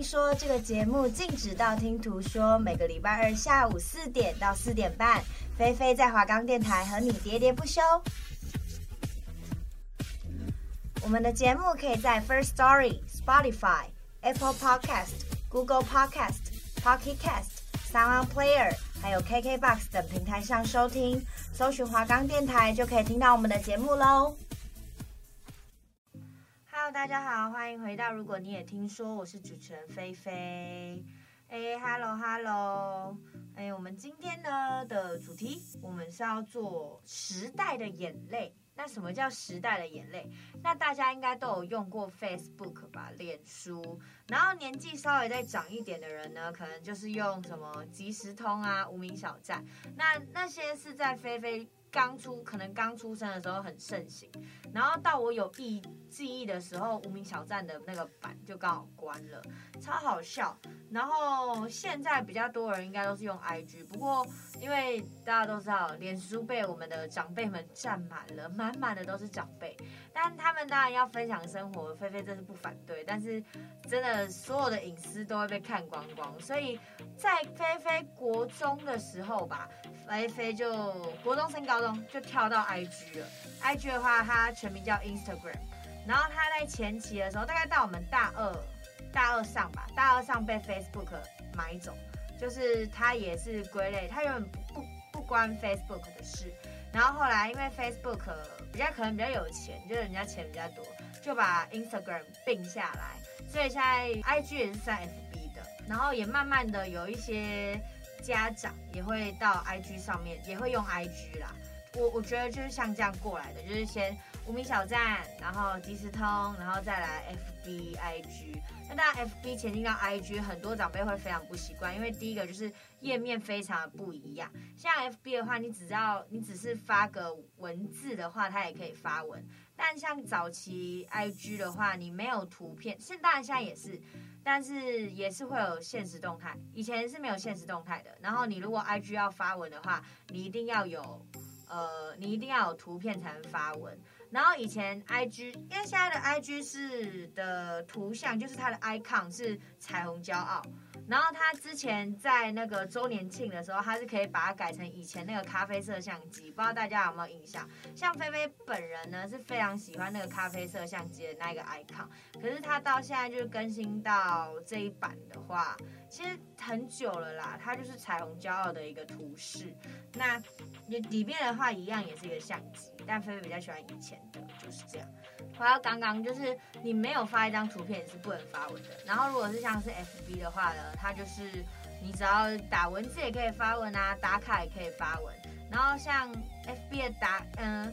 听说这个节目《禁止道听途说》，每个礼拜二下午四点到四点半，菲菲在华冈电台和你喋喋不休。我们的节目可以在 First Story、Spotify、Apple Podcast、Google Podcast、Pocket Cast、Sound Player，还有 KKBox 等平台上收听，搜寻华冈电台就可以听到我们的节目喽。大家好，欢迎回到。如果你也听说，我是主持人菲菲。哎，Hello Hello，哎，我们今天呢的主题，我们是要做时代的眼泪。那什么叫时代的眼泪？那大家应该都有用过 Facebook 吧，脸书。然后年纪稍微再长一点的人呢，可能就是用什么即时通啊、无名小站。那那些是在菲菲。刚出可能刚出生的时候很盛行，然后到我有记记忆的时候，无名小站的那个版就刚好关了，超好笑。然后现在比较多人应该都是用 IG，不过因为大家都知道，脸书被我们的长辈们占满了，满满的都是长辈。但他们当然要分享生活，菲菲真是不反对。但是真的所有的隐私都会被看光光，所以在菲菲国中的时候吧，菲菲就国中升高就跳到 IG 了。IG 的话，它全名叫 Instagram。然后它在前期的时候，大概到我们大二大二上吧，大二上被 Facebook 买走，就是它也是归类，它原本不不关 Facebook 的事。然后后来因为 Facebook 比较可能比较有钱，就是人家钱比较多，就把 Instagram 并下来，所以现在 IG 也是算 FB 的。然后也慢慢的有一些家长也会到 IG 上面，也会用 IG 啦。我我觉得就是像这样过来的，就是先无名小站，然后即时通，然后再来 FB、IG。那当然，FB 前进到 IG，很多长辈会非常不习惯，因为第一个就是页面非常的不一样。像 FB 的话，你只要你只是发个文字的话，它也可以发文。但像早期 IG 的话，你没有图片，现当然现在也是，但是也是会有现实动态。以前是没有现实动态的。然后你如果 IG 要发文的话，你一定要有呃，你一定要有图片才能发文。然后以前 I G，因为现在的 I G 是的图像，就是它的 icon 是彩虹骄傲。然后他之前在那个周年庆的时候，他是可以把它改成以前那个咖啡色相机，不知道大家有没有印象？像菲菲本人呢是非常喜欢那个咖啡色相机的那个 icon，可是他到现在就是更新到这一版的话，其实很久了啦，它就是彩虹骄傲的一个图示。那里里面的话一样也是一个相机，但菲菲比较喜欢以前的，就是这样。回到刚刚，就是你没有发一张图片，你是不能发文的。然后如果是像是 FB 的话呢，它就是你只要打文字也可以发文啊，打卡也可以发文。然后像 FB 的打，嗯，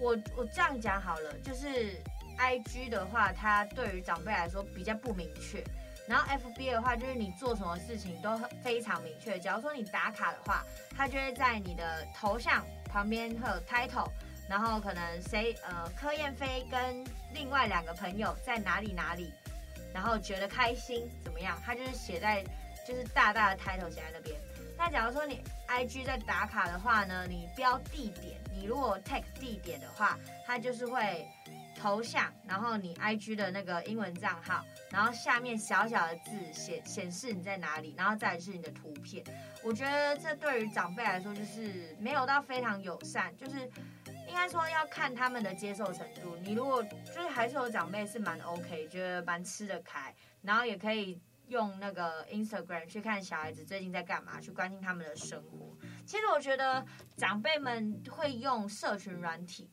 我我这样讲好了，就是 IG 的话，它对于长辈来说比较不明确。然后 FB 的话，就是你做什么事情都非常明确。假如说你打卡的话，它就会在你的头像旁边会有 title。然后可能谁呃柯燕飞跟另外两个朋友在哪里哪里，然后觉得开心怎么样？他就是写在就是大大的 title 写在那边。那假如说你 IG 在打卡的话呢，你标地点，你如果 tag 地点的话，它就是会头像，然后你 IG 的那个英文账号，然后下面小小的字显显示你在哪里，然后再是你的图片。我觉得这对于长辈来说就是没有到非常友善，就是。应该说要看他们的接受程度。你如果就是还是有长辈是蛮 OK，觉得蛮吃得开，然后也可以用那个 Instagram 去看小孩子最近在干嘛，去关心他们的生活。其实我觉得长辈们会用社群软体，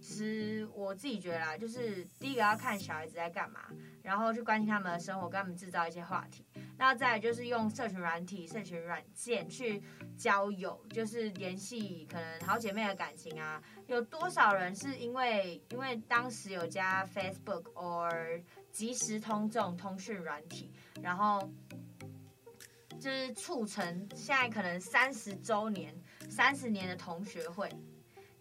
其实我自己觉得啦，就是第一个要看小孩子在干嘛，然后去关心他们的生活，跟他们制造一些话题。那再就是用社群软体、社群软件去交友，就是联系可能好姐妹的感情啊。有多少人是因为因为当时有加 Facebook or 即时通这种通讯软体，然后就是促成现在可能三十周年、三十年的同学会，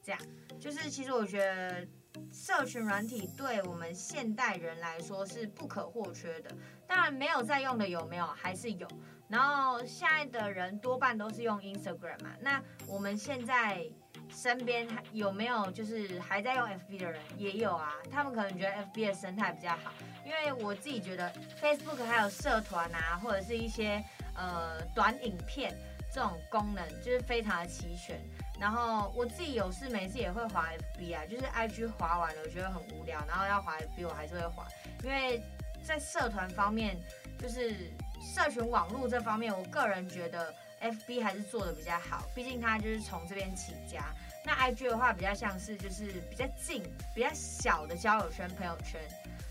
这样。就是其实我觉得，社群软体对我们现代人来说是不可或缺的。当然没有在用的有没有？还是有。然后现在的人多半都是用 Instagram 嘛。那我们现在身边有没有就是还在用 FB 的人？也有啊。他们可能觉得 FB 的生态比较好，因为我自己觉得 Facebook 还有社团啊，或者是一些呃短影片这种功能，就是非常的齐全。然后我自己有事没事也会滑 FB 啊，就是 IG 滑完了，我觉得很无聊，然后要滑 FB 我还是会滑，因为在社团方面，就是社群网络这方面，我个人觉得 FB 还是做的比较好，毕竟它就是从这边起家。那 IG 的话比较像是就是比较近、比较小的交友圈、朋友圈，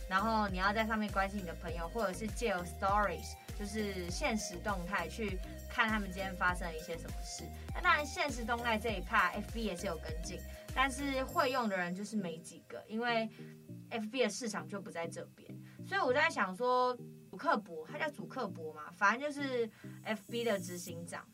然后你要在上面关心你的朋友，或者是借由 Stories，就是现实动态去。看他们今天发生了一些什么事。那当然，现实动态这一派 F B 也是有跟进，但是会用的人就是没几个，因为 FB 的市场就不在这边。所以我在想说，主克博，他叫主克博嘛，反正就是 FB 的执行长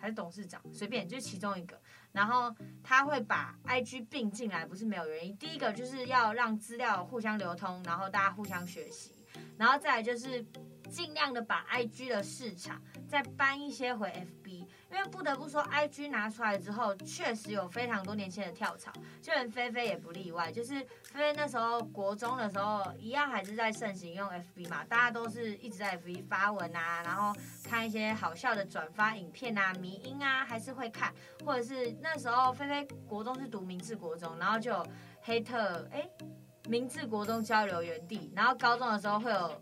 还是董事长，随便就是其中一个。然后他会把 IG 并进来，不是没有原因。第一个就是要让资料互相流通，然后大家互相学习，然后再来就是。尽量的把 IG 的市场再搬一些回 FB，因为不得不说，IG 拿出来之后，确实有非常多年轻人跳槽，就连菲菲也不例外。就是菲菲那时候国中的时候，一样还是在盛行用 FB 嘛，大家都是一直在 FB 发文啊，然后看一些好笑的转发影片啊、迷音啊，还是会看。或者是那时候菲菲国中是读明治国中，然后就有黑特哎，明治国中交流园地，然后高中的时候会有。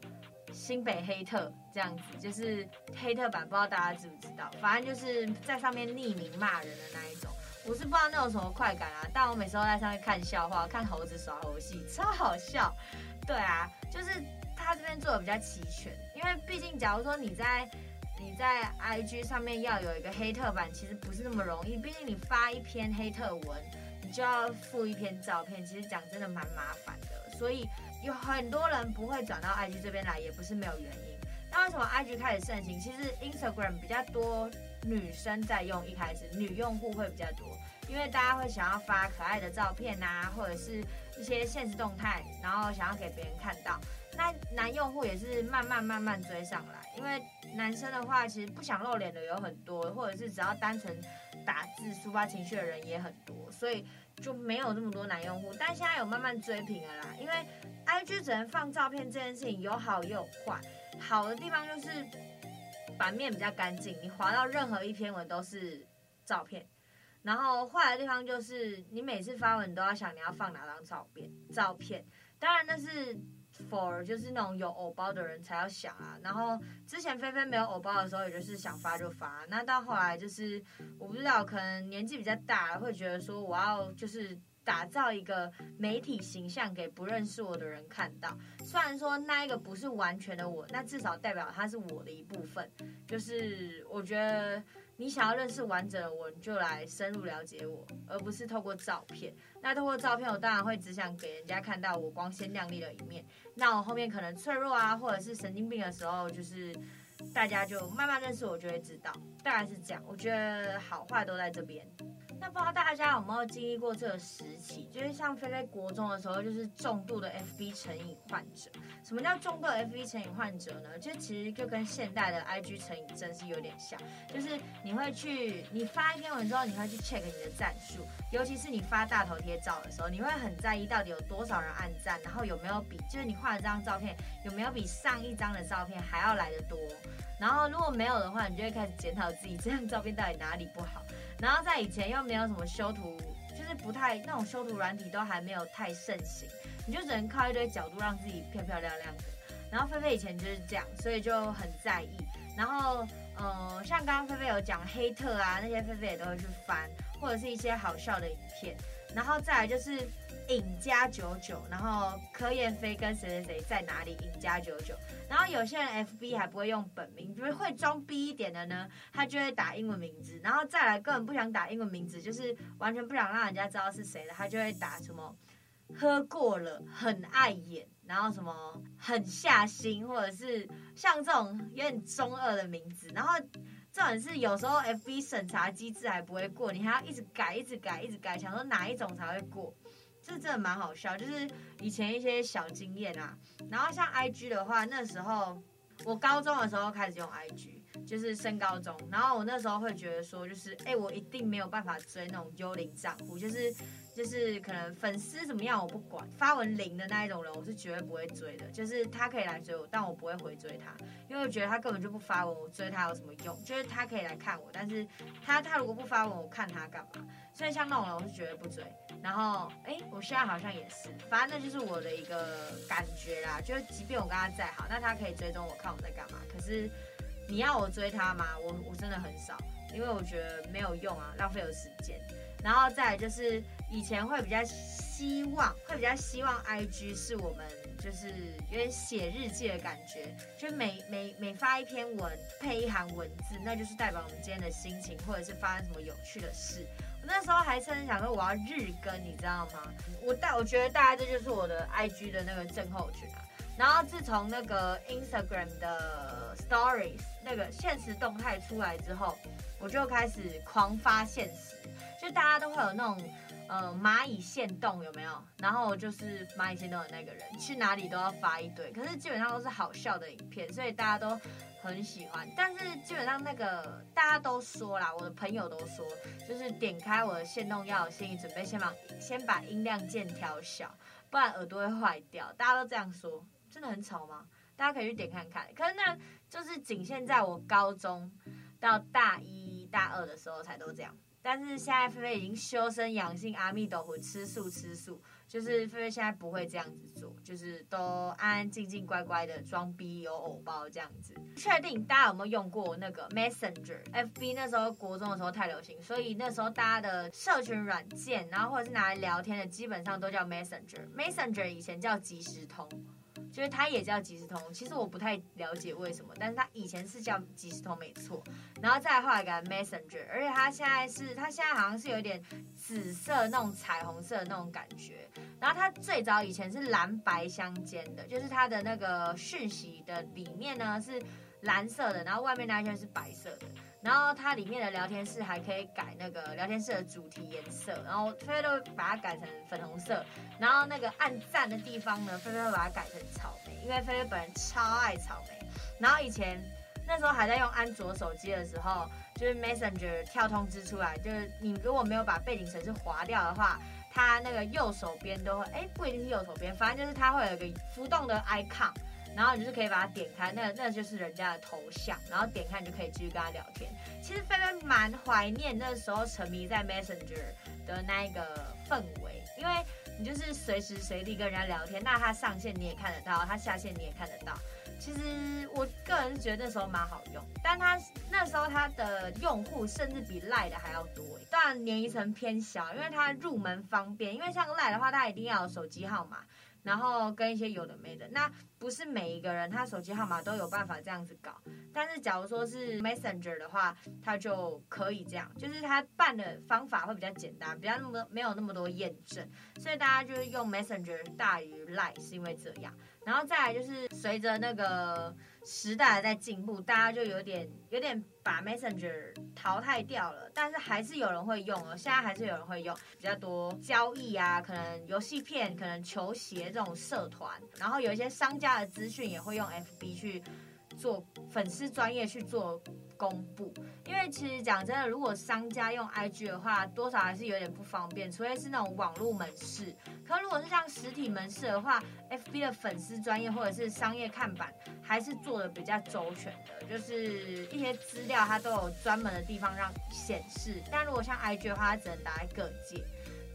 新北黑特这样子，就是黑特版，不知道大家知不知道？反正就是在上面匿名骂人的那一种，我是不知道那种什么快感啊。但我每次都在上面看笑话，看猴子耍猴戏，超好笑。对啊，就是他这边做的比较齐全，因为毕竟假如说你在你在 IG 上面要有一个黑特版，其实不是那么容易。毕竟你发一篇黑特文，你就要附一篇照片，其实讲真的蛮麻烦的，所以。有很多人不会转到 IG 这边来，也不是没有原因。那为什么 IG 开始盛行？其实 Instagram 比较多女生在用，一开始女用户会比较多，因为大家会想要发可爱的照片啊，或者是一些现实动态，然后想要给别人看到。那男用户也是慢慢慢慢追上来，因为男生的话其实不想露脸的有很多，或者是只要单纯打字抒发情绪的人也很多，所以就没有这么多男用户。但现在有慢慢追平了啦，因为。IG 只能放照片这件事情有好也有坏，好的地方就是版面比较干净，你划到任何一篇文都是照片。然后坏的地方就是你每次发文你都要想你要放哪张照片，照片。当然那是 for 就是那种有偶包的人才要想啊。然后之前菲菲没有偶包的时候，也就是想发就发。那到后来就是我不知道，可能年纪比较大，会觉得说我要就是。打造一个媒体形象给不认识我的人看到，虽然说那一个不是完全的我，那至少代表它是我的一部分。就是我觉得你想要认识完整的我，你就来深入了解我，而不是透过照片。那透过照片，我当然会只想给人家看到我光鲜亮丽的一面。那我后面可能脆弱啊，或者是神经病的时候，就是大家就慢慢认识我，就会知道。大概是这样，我觉得好坏都在这边。那不知道大家有没有经历过这个时期？就是像菲菲国中的时候，就是重度的 FB 成瘾患者。什么叫重度的 FB 成瘾患者呢？就其实就跟现代的 IG 成瘾症是有点像，就是你会去，你发一篇文之后，你会去 check 你的赞数，尤其是你发大头贴照的时候，你会很在意到底有多少人按赞，然后有没有比，就是你画的这张照片有没有比上一张的照片还要来得多。然后如果没有的话，你就会开始检讨自己这张照片到底哪里不好。然后在以前又没没有什么修图，就是不太那种修图软体都还没有太盛行，你就只能靠一堆角度让自己漂漂亮亮的。然后菲菲以前就是这样，所以就很在意。然后，呃，像刚刚菲菲有讲黑特啊，那些菲菲也都会去翻，或者是一些好笑的影片。然后再来就是尹家九九，然后柯燕飞跟谁谁谁在哪里？尹家九九。然后有些人 FB 还不会用本名，就是会装逼一点的呢，他就会打英文名字。然后再来根本不想打英文名字，就是完全不想让人家知道是谁的，他就会打什么喝过了，很爱演，然后什么很下心，或者是像这种有点中二的名字。然后这种是有时候 FB 审查机制还不会过，你还要一直改，一直改，一直改，想说哪一种才会过。这真的蛮好笑，就是以前一些小经验啊。然后像 IG 的话，那时候我高中的时候开始用 IG，就是升高中。然后我那时候会觉得说，就是哎，我一定没有办法追那种幽灵账户，就是就是可能粉丝怎么样我不管，发文零的那一种人，我是绝对不会追的。就是他可以来追我，但我不会回追他，因为我觉得他根本就不发文，我追他有什么用？就是他可以来看我，但是他他如果不发文，我看他干嘛？所以像那种人，我是绝对不追。然后，哎，我现在好像也是，反正那就是我的一个感觉啦。就是即便我跟他再好，那他可以追踪我看我在干嘛。可是你要我追他吗？我我真的很少，因为我觉得没有用啊，浪费我时间。然后再就是以前会比较希望，会比较希望 IG 是我们就是有点写日记的感觉，就每每每发一篇文配一行文字，那就是代表我们今天的心情，或者是发生什么有趣的事。我那时候还甚至想说我要日更，你知道吗？我大我觉得大概这就是我的 IG 的那个症候群啊。然后自从那个 Instagram 的 Stories 那个现实动态出来之后，我就开始狂发现实，就大家都会有那种呃蚂蚁限动有没有？然后就是蚂蚁限动的那个人，去哪里都要发一堆，可是基本上都是好笑的影片，所以大家都。很喜欢，但是基本上那个大家都说啦，我的朋友都说，就是点开我的限动要有心理准备，先把先把音量键调小，不然耳朵会坏掉。大家都这样说，真的很吵吗？大家可以去点看看。可是那就是仅限在我高中到大一大二的时候才都这样，但是现在菲菲已经修身养性，阿弥陀佛，吃素吃素。就是菲菲现在不会这样子做，就是都安安静静乖乖的装逼有偶包这样子。确定大家有没有用过那个 Messenger？FB 那时候国中的时候太流行，所以那时候大家的社群软件，然后或者是拿来聊天的，基本上都叫 Messenger。Messenger 以前叫即时通。就是它也叫即时通，其实我不太了解为什么，但是它以前是叫即时通没错，然后再后来改 Messenger，而且它现在是它现在好像是有点紫色那种彩虹色的那种感觉，然后它最早以前是蓝白相间的，就是它的那个讯息的里面呢是蓝色的，然后外面那一圈是白色的。然后它里面的聊天室还可以改那个聊天室的主题颜色，然后菲菲都把它改成粉红色。然后那个按赞的地方呢，菲菲会把它改成草莓，因为菲菲本人超爱草莓。然后以前那时候还在用安卓手机的时候，就是 Messenger 跳通知出来，就是你如果没有把背景程式划掉的话，它那个右手边都会，哎，不一定是右手边，反正就是它会有一个浮动的 icon。然后你就是可以把它点开，那那就是人家的头像，然后点开你就可以继续跟他聊天。其实菲菲蛮怀念那时候沉迷在 Messenger 的那一个氛围，因为你就是随时随地跟人家聊天，那他上线你也看得到，他下线你也看得到。其实我个人是觉得那时候蛮好用，但他那时候他的用户甚至比 Line 的还要多，当然年龄层偏小，因为它入门方便，因为像 Line 的话，他一定要有手机号码。然后跟一些有的没的，那不是每一个人他手机号码都有办法这样子搞。但是假如说是 Messenger 的话，他就可以这样，就是他办的方法会比较简单，比较那么没有那么多验证，所以大家就是用 Messenger 大于 Line 是因为这样。然后再来就是随着那个时代在进步，大家就有点有点把 Messenger 淘汰掉了，但是还是有人会用哦，现在还是有人会用，比较多交易啊，可能游戏片，可能球鞋这种社团，然后有一些商家的资讯也会用 FB 去做粉丝专业去做。公布，因为其实讲真的，如果商家用 IG 的话，多少还是有点不方便，除非是那种网络门市。可如果是像实体门市的话，FB 的粉丝专业或者是商业看板，还是做的比较周全的，就是一些资料它都有专门的地方让显示。但如果像 IG 的话，它只能打在各界，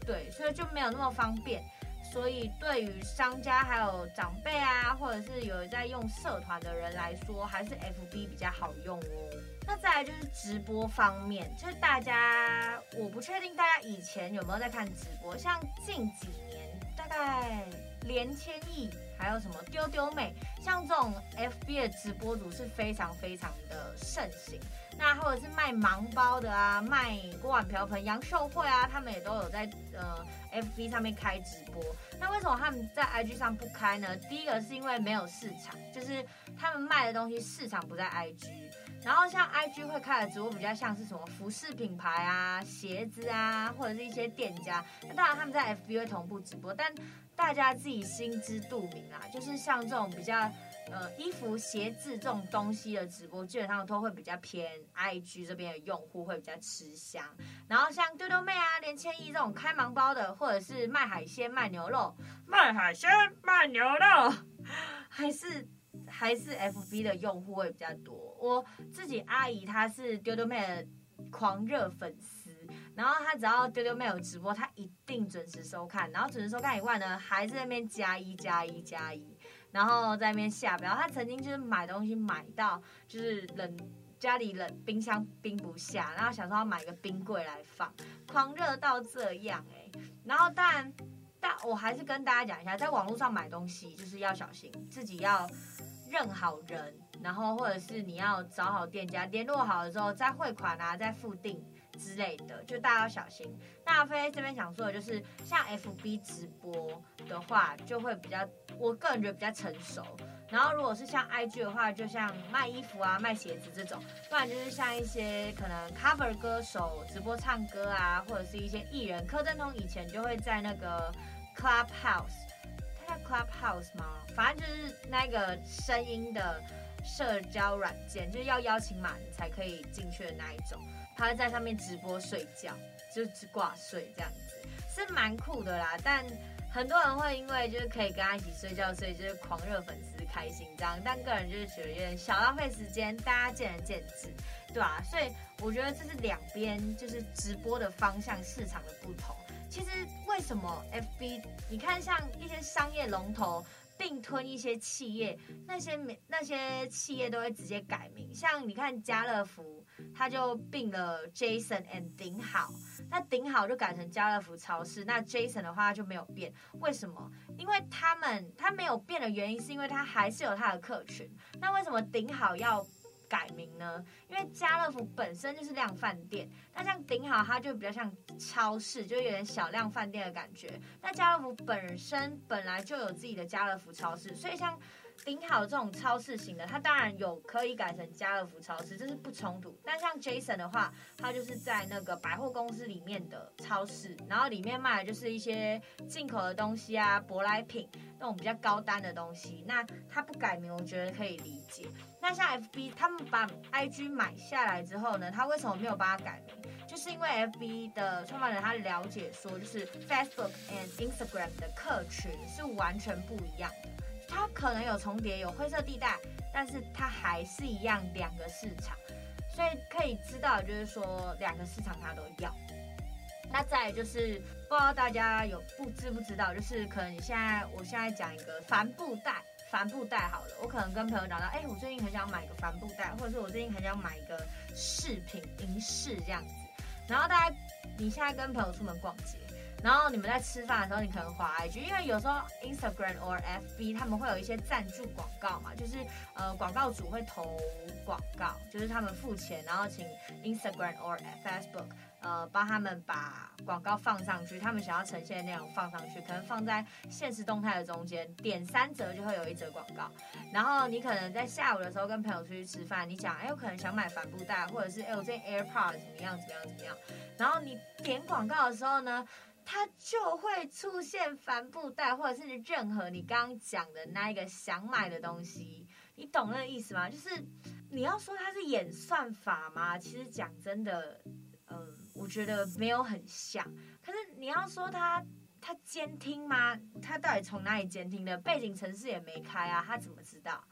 对，所以就没有那么方便。所以对于商家还有长辈啊，或者是有在用社团的人来说，还是 FB 比较好用哦。那再来就是直播方面，就是大家，我不确定大家以前有没有在看直播，像近几年大概连千亿，还有什么丢丢妹，像这种 FB 的直播主是非常非常的盛行。那或者是卖盲包的啊，卖锅碗瓢盆、杨秀慧啊，他们也都有在呃 FB 上面开直播。那为什么他们在 IG 上不开呢？第一个是因为没有市场，就是他们卖的东西市场不在 IG。然后像 IG 会开的直播比较像是什么服饰品牌啊、鞋子啊，或者是一些店家。那当然他们在 FB 会同步直播，但大家自己心知肚明啊，就是像这种比较。呃，衣服、鞋子这种东西的直播，基本上都会比较偏 IG 这边的用户会比较吃香。然后像丢丢妹啊、连千亿这种开盲包的，或者是卖海鲜、卖牛肉、卖海鲜、卖牛肉，还是还是 FB 的用户会比较多。我自己阿姨她是丢丢妹的狂热粉丝，然后她只要丢丢妹有直播，她一定准时收看。然后准时收看以外呢，还是在那边加一加一加一。然后在那边下标，她曾经就是买东西买到就是冷家里冷冰箱冰不下，然后想说要买个冰柜来放，狂热到这样哎、然后但，但我还是跟大家讲一下，在网络上买东西就是要小心，自己要认好人，然后或者是你要找好店家，联络好了之后再汇款啊，再付定之类的，就大家要小心。那菲这边想说的就是，像 FB 直播的话，就会比较。我个人觉得比较成熟，然后如果是像 IG 的话，就像卖衣服啊、卖鞋子这种，不然就是像一些可能 cover 歌手直播唱歌啊，或者是一些艺人。柯震东以前就会在那个 Clubhouse，Clubhouse 吗？反正就是那个声音的社交软件，就是要邀请码你才可以进去的那一种。他会在上面直播睡觉，就只挂睡这样子，是蛮酷的啦，但。很多人会因为就是可以跟他一起睡觉，所以就是狂热粉丝开心这样，但个人就是觉得有点小浪费时间，大家见仁见智，对吧？所以我觉得这是两边就是直播的方向市场的不同。其实为什么 FB 你看像一些商业龙头并吞一些企业，那些那些企业都会直接改名，像你看家乐福，他就并了 Jason and 顶好。那顶好就改成家乐福超市，那 Jason 的话就没有变，为什么？因为他们他没有变的原因是因为他还是有他的客群。那为什么顶好要改名呢？因为家乐福本身就是量饭店，那像顶好它就比较像超市，就有点小量饭店的感觉。那家乐福本身本来就有自己的家乐福超市，所以像。顶好这种超市型的，它当然有可以改成家乐福超市，这是不冲突。但像 Jason 的话，它就是在那个百货公司里面的超市，然后里面卖的就是一些进口的东西啊，舶来品那种比较高单的东西。那他不改名，我觉得可以理解。那像 FB，他们把 IG 买下来之后呢，他为什么没有帮他改名？就是因为 FB 的创办人他了解说，就是 Facebook and Instagram 的客群是完全不一样的。它可能有重叠，有灰色地带，但是它还是一样两个市场，所以可以知道，就是说两个市场它都要。那再来就是不知道大家有不知不知道，就是可能你现在我现在讲一个帆布袋，帆布袋好了，我可能跟朋友讲到，哎，我最近很想买一个帆布袋，或者是我最近很想买一个饰品银饰这样子。然后大家你现在跟朋友出门逛街。然后你们在吃饭的时候，你可能滑 IG，因为有时候 Instagram 或 FB 他们会有一些赞助广告嘛，就是呃广告主会投广告，就是他们付钱，然后请 Instagram 或 Facebook 呃帮他们把广告放上去，他们想要呈现的内容放上去，可能放在限时动态的中间，点三折就会有一则广告。然后你可能在下午的时候跟朋友出去吃饭，你讲哎，我可能想买帆布袋，或者是哎我这 AirPods 怎么样怎么样怎么样，然后你点广告的时候呢，它就会出现帆布袋，或者是任何你刚刚讲的那一个想买的东西，你懂那个意思吗？就是你要说它是演算法吗？其实讲真的，嗯，我觉得没有很像。可是你要说它它监听吗？它到底从哪里监听的？背景程式也没开啊，它怎么知道？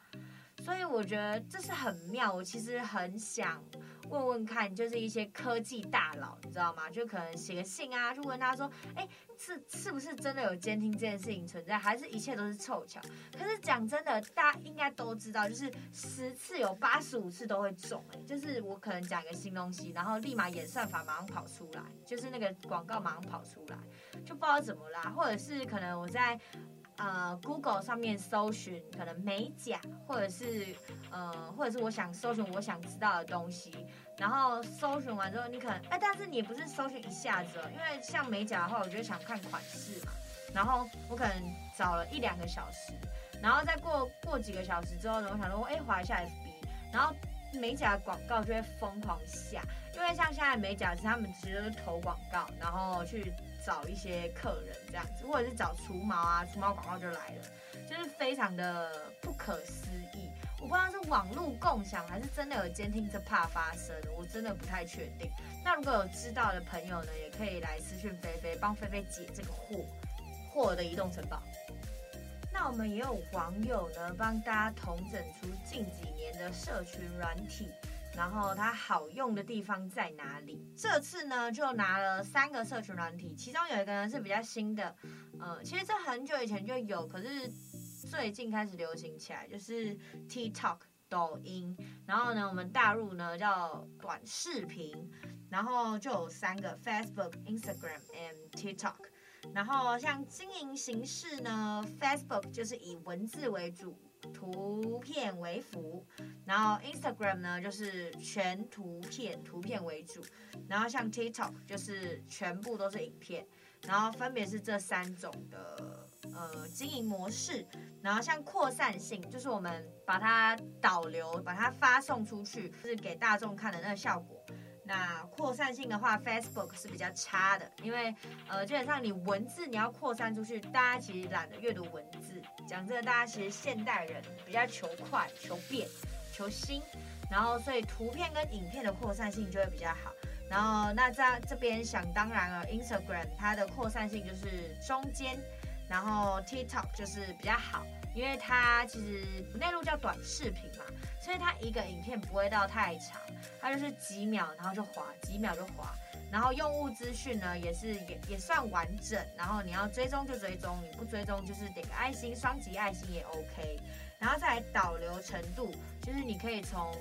所以我觉得这是很妙。我其实很想。问问看，就是一些科技大佬，你知道吗？就可能写个信啊，就问他说，哎，是是不是真的有监听这件事情存在，还是一切都是凑巧？可是讲真的，大家应该都知道，就是十次有八十五次都会中，哎，就是我可能讲一个新东西，然后立马演算法马上跑出来，就是那个广告马上跑出来，就不知道怎么啦，或者是可能我在。呃 Google 上面搜寻可能美甲，或者是呃或者是我想搜寻我想知道的东西，然后搜寻完之后，你可能哎，但是你不是搜寻一下子哦，因为像美甲的话，我就想看款式嘛，然后我可能找了一两个小时，然后再过过几个小时之后呢，我想说哎，滑一下 FB，然后美甲广告就会疯狂下，因为像现在美甲师他们其实都是投广告，然后去。找一些客人这样子，或者是找除毛啊，除毛广告就来了，就是非常的不可思议。我不知道是网络共享还是真的有监听这怕发生，我真的不太确定。那如果有知道的朋友呢，也可以来私讯菲菲，帮菲菲解这个惑，惑的移动城堡。那我们也有网友呢，帮大家统整出近几年的社群软体。然后它好用的地方在哪里？这次呢，就拿了三个社群软体，其中有一个呢是比较新的，呃，其实这很久以前就有，可是最近开始流行起来，就是 TikTok 抖音。然后呢，我们大陆呢叫短视频，然后就有三个 Facebook、Instagram and TikTok。然后像经营形式呢，Facebook 就是以文字为主。图片为辅，然后 Instagram 呢就是全图片，图片为主，然后像 TikTok 就是全部都是影片，然后分别是这三种的呃经营模式，然后像扩散性就是我们把它导流，把它发送出去，就是给大众看的那个效果。那扩散性的话，Facebook 是比较差的，因为呃基本上你文字你要扩散出去，大家其实懒得阅读文字。讲真的，大家其实现代人比较求快、求变、求新，然后所以图片跟影片的扩散性就会比较好。然后那在这边想当然了，Instagram 它的扩散性就是中间，然后 TikTok 就是比较好，因为它其实内陆叫短视频嘛。所以它一个影片不会到太长，它就是几秒，然后就滑，几秒就滑。然后用户资讯呢也是也也算完整，然后你要追踪就追踪，你不追踪就是点个爱心，双击爱心也 OK。然后再来导流程度，就是你可以从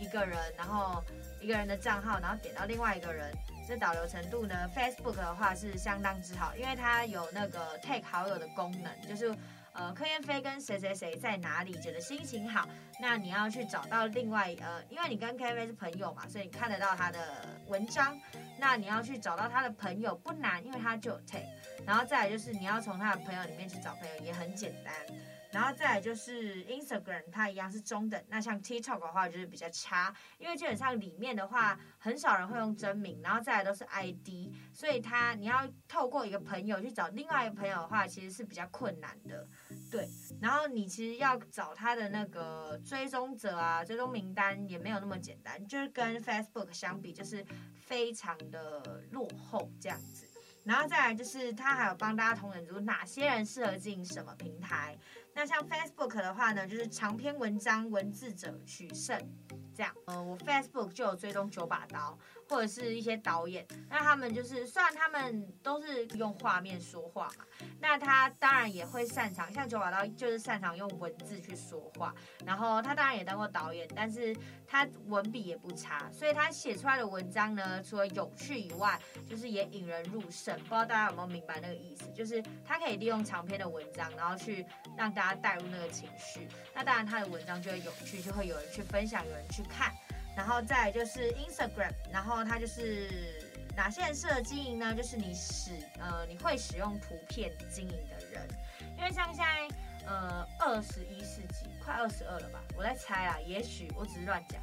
一个人，然后一个人的账号，然后点到另外一个人，这导流程度呢，Facebook 的话是相当之好，因为它有那个 tag 好友的功能，就是。呃，柯燕飞跟谁谁谁在哪里觉得心情好？那你要去找到另外呃，因为你跟柯燕飞是朋友嘛，所以你看得到他的文章。那你要去找到他的朋友不难，因为他就有 take，。然后再来就是你要从他的朋友里面去找朋友也很简单。然后再来就是 Instagram，它一样是中等。那像 TikTok 的话就是比较差，因为基本上里面的话很少人会用真名，然后再来都是 ID，所以他你要透过一个朋友去找另外一个朋友的话，其实是比较困难的。对，然后你其实要找他的那个追踪者啊，追踪名单也没有那么简单，就是跟 Facebook 相比，就是非常的落后这样子。然后再来就是他还有帮大家统整出哪些人适合进什么平台。那像 Facebook 的话呢，就是长篇文章，文字者取胜，这样。呃，我 Facebook 就有追踪九把刀，或者是一些导演。那他们就是，虽然他们都是用画面说话嘛，那他当然也会擅长，像九把刀就是擅长用文字去说话。然后他当然也当过导演，但是他文笔也不差，所以他写出来的文章呢，除了有趣以外，就是也引人入胜。不知道大家有没有明白那个意思？就是他可以利用长篇的文章，然后去让大家。带入那个情绪，那当然他的文章就会有趣，就会有人去分享，有人去看。然后再就是 Instagram，然后它就是哪些人适合经营呢？就是你使呃你会使用图片经营的人，因为像现在呃二十一世纪快二十二了吧，我在猜啊，也许我只是乱讲。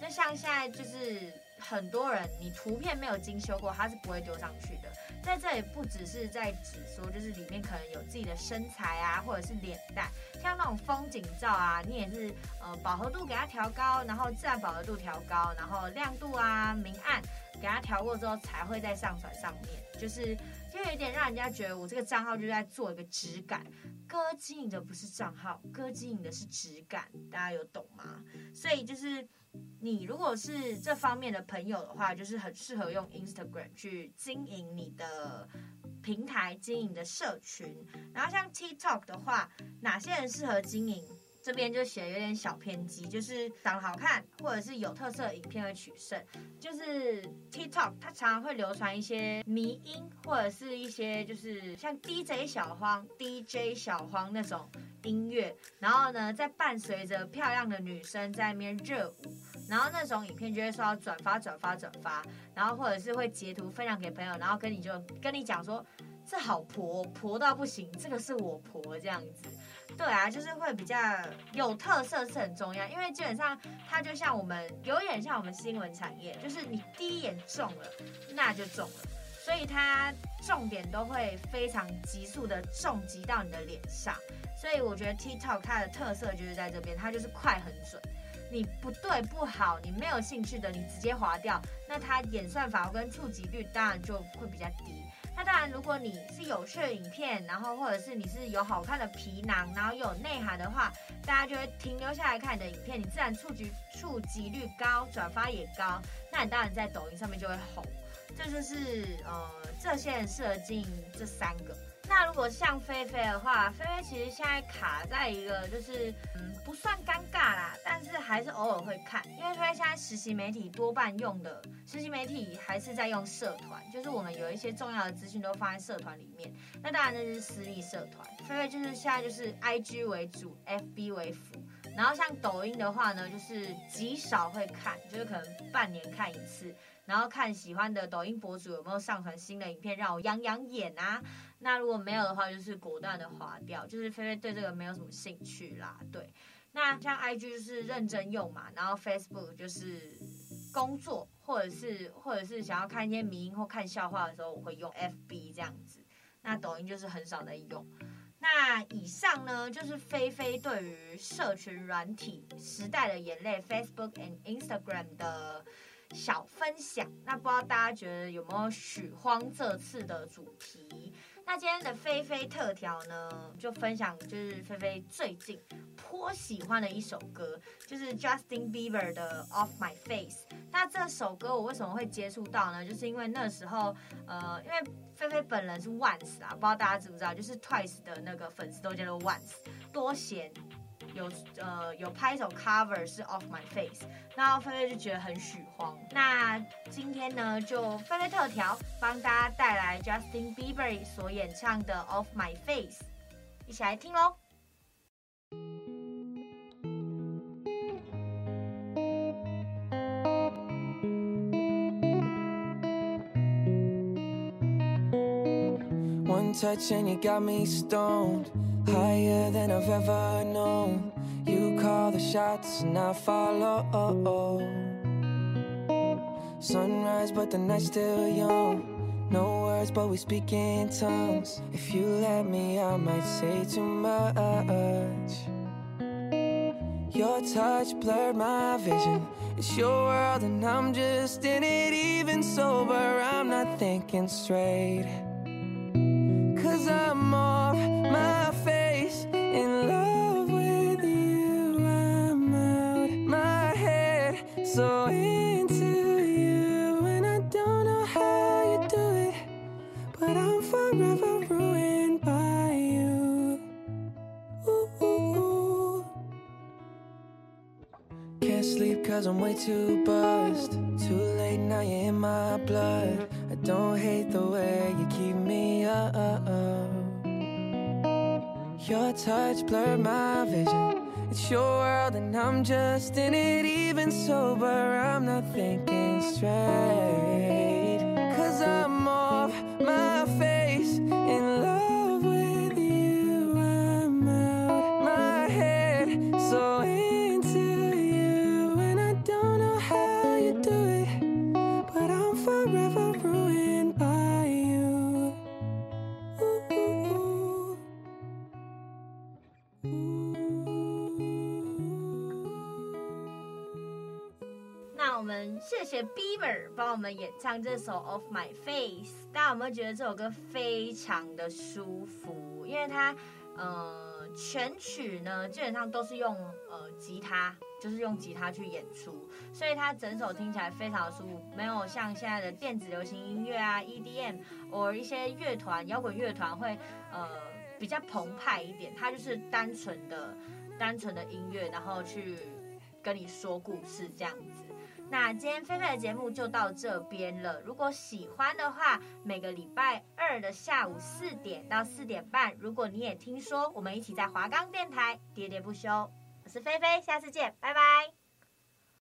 那像现在就是很多人，你图片没有精修过，他是不会丢上去的。在这里不只是在指说，就是里面可能有自己的身材啊，或者是脸蛋，像那种风景照啊，你也是呃饱和度给它调高，然后自然饱和度调高，然后亮度啊明暗给它调过之后才会再上传上面，就是就有点让人家觉得我这个账号就在做一个质感。哥经营的不是账号，哥经营的是质感，大家有懂吗？所以就是。你如果是这方面的朋友的话，就是很适合用 Instagram 去经营你的平台、经营的社群。然后像 TikTok 的话，哪些人适合经营？这边就写的有点小偏激，就是长得好看或者是有特色影片会取胜。就是 TikTok 它常常会流传一些迷因，或者是一些就是像 DJ 小黄、DJ 小黄那种音乐，然后呢，在伴随着漂亮的女生在那边热舞，然后那种影片就会受到转发、转发、转发，然后或者是会截图分享给朋友，然后跟你就跟你讲说，这好婆婆到不行，这个是我婆这样子。对啊，就是会比较有特色是很重要，因为基本上它就像我们有点像我们新闻产业，就是你第一眼中了，那就中了，所以它重点都会非常急速的重击到你的脸上，所以我觉得 TikTok 它的特色就是在这边，它就是快很准，你不对不好，你没有兴趣的，你直接划掉，那它演算法跟触及率当然就会比较低。那当然，如果你是有趣的影片，然后或者是你是有好看的皮囊，然后有内涵的话，大家就会停留下来看你的影片，你自然触及触及率高，转发也高，那你当然在抖音上面就会红。这就是呃，这些人适合经营这三个。那如果像菲菲的话，菲菲其实现在卡在一个就是，嗯，不算尴尬啦，但是还是偶尔会看，因为菲菲现在实习媒体多半用的实习媒体还是在用社团，就是我们有一些重要的资讯都放在社团里面。那当然那是私立社团，菲菲就是现在就是 IG 为主，FB 为辅，然后像抖音的话呢，就是极少会看，就是可能半年看一次。然后看喜欢的抖音博主有没有上传新的影片让我养养眼啊？那如果没有的话，就是果断的滑掉。就是菲菲对这个没有什么兴趣啦。对，那像 IG 就是认真用嘛，然后 Facebook 就是工作或者是或者是想要看一些迷因或看笑话的时候，我会用 FB 这样子。那抖音就是很少在用。那以上呢，就是菲菲对于社群软体时代的眼泪 Facebook and Instagram 的。小分享，那不知道大家觉得有没有许荒这次的主题？那今天的菲菲特调呢，就分享就是菲菲最近颇喜欢的一首歌，就是 Justin Bieber 的 Off My Face。那这首歌我为什么会接触到呢？就是因为那时候，呃，因为菲菲本人是 Once 啊，不知道大家知不知道，就是 Twice 的那个粉丝都叫做 Once，多贤。有呃有拍一首 cover 是 Off My Face，然后菲菲就觉得很许慌。那今天呢，就菲菲特调帮大家带来 Justin Bieber 所演唱的 Off My Face，一起来听喽。One touch and you got me stoned, higher than I've ever known. You call the shots and I follow. Sunrise, but the night's still young. No words, but we speak in tongues. If you let me, I might say too much. Your touch blurred my vision. It's your world, and I'm just in it. Even sober, I'm not thinking straight. Cause I'm off too buzzed. Too late now, you're in my blood. I don't hate the way you keep me up. Your touch blurred my vision. It's your world and I'm just in it Even sober, I'm not thinking straight Bieber 帮我们演唱这首 Of My Face，大家有没有觉得这首歌非常的舒服？因为它呃全曲呢基本上都是用呃吉他，就是用吉他去演出，所以它整首听起来非常的舒服，没有像现在的电子流行音乐啊 EDM 或一些乐团摇滚乐团会呃比较澎湃一点，它就是单纯的。单纯的音乐，然后去跟你说故事这样。那今天菲菲的节目就到这边了。如果喜欢的话，每个礼拜二的下午四点到四点半，如果你也听说，我们一起在华冈电台喋喋不休。我是菲菲，下次见，拜拜。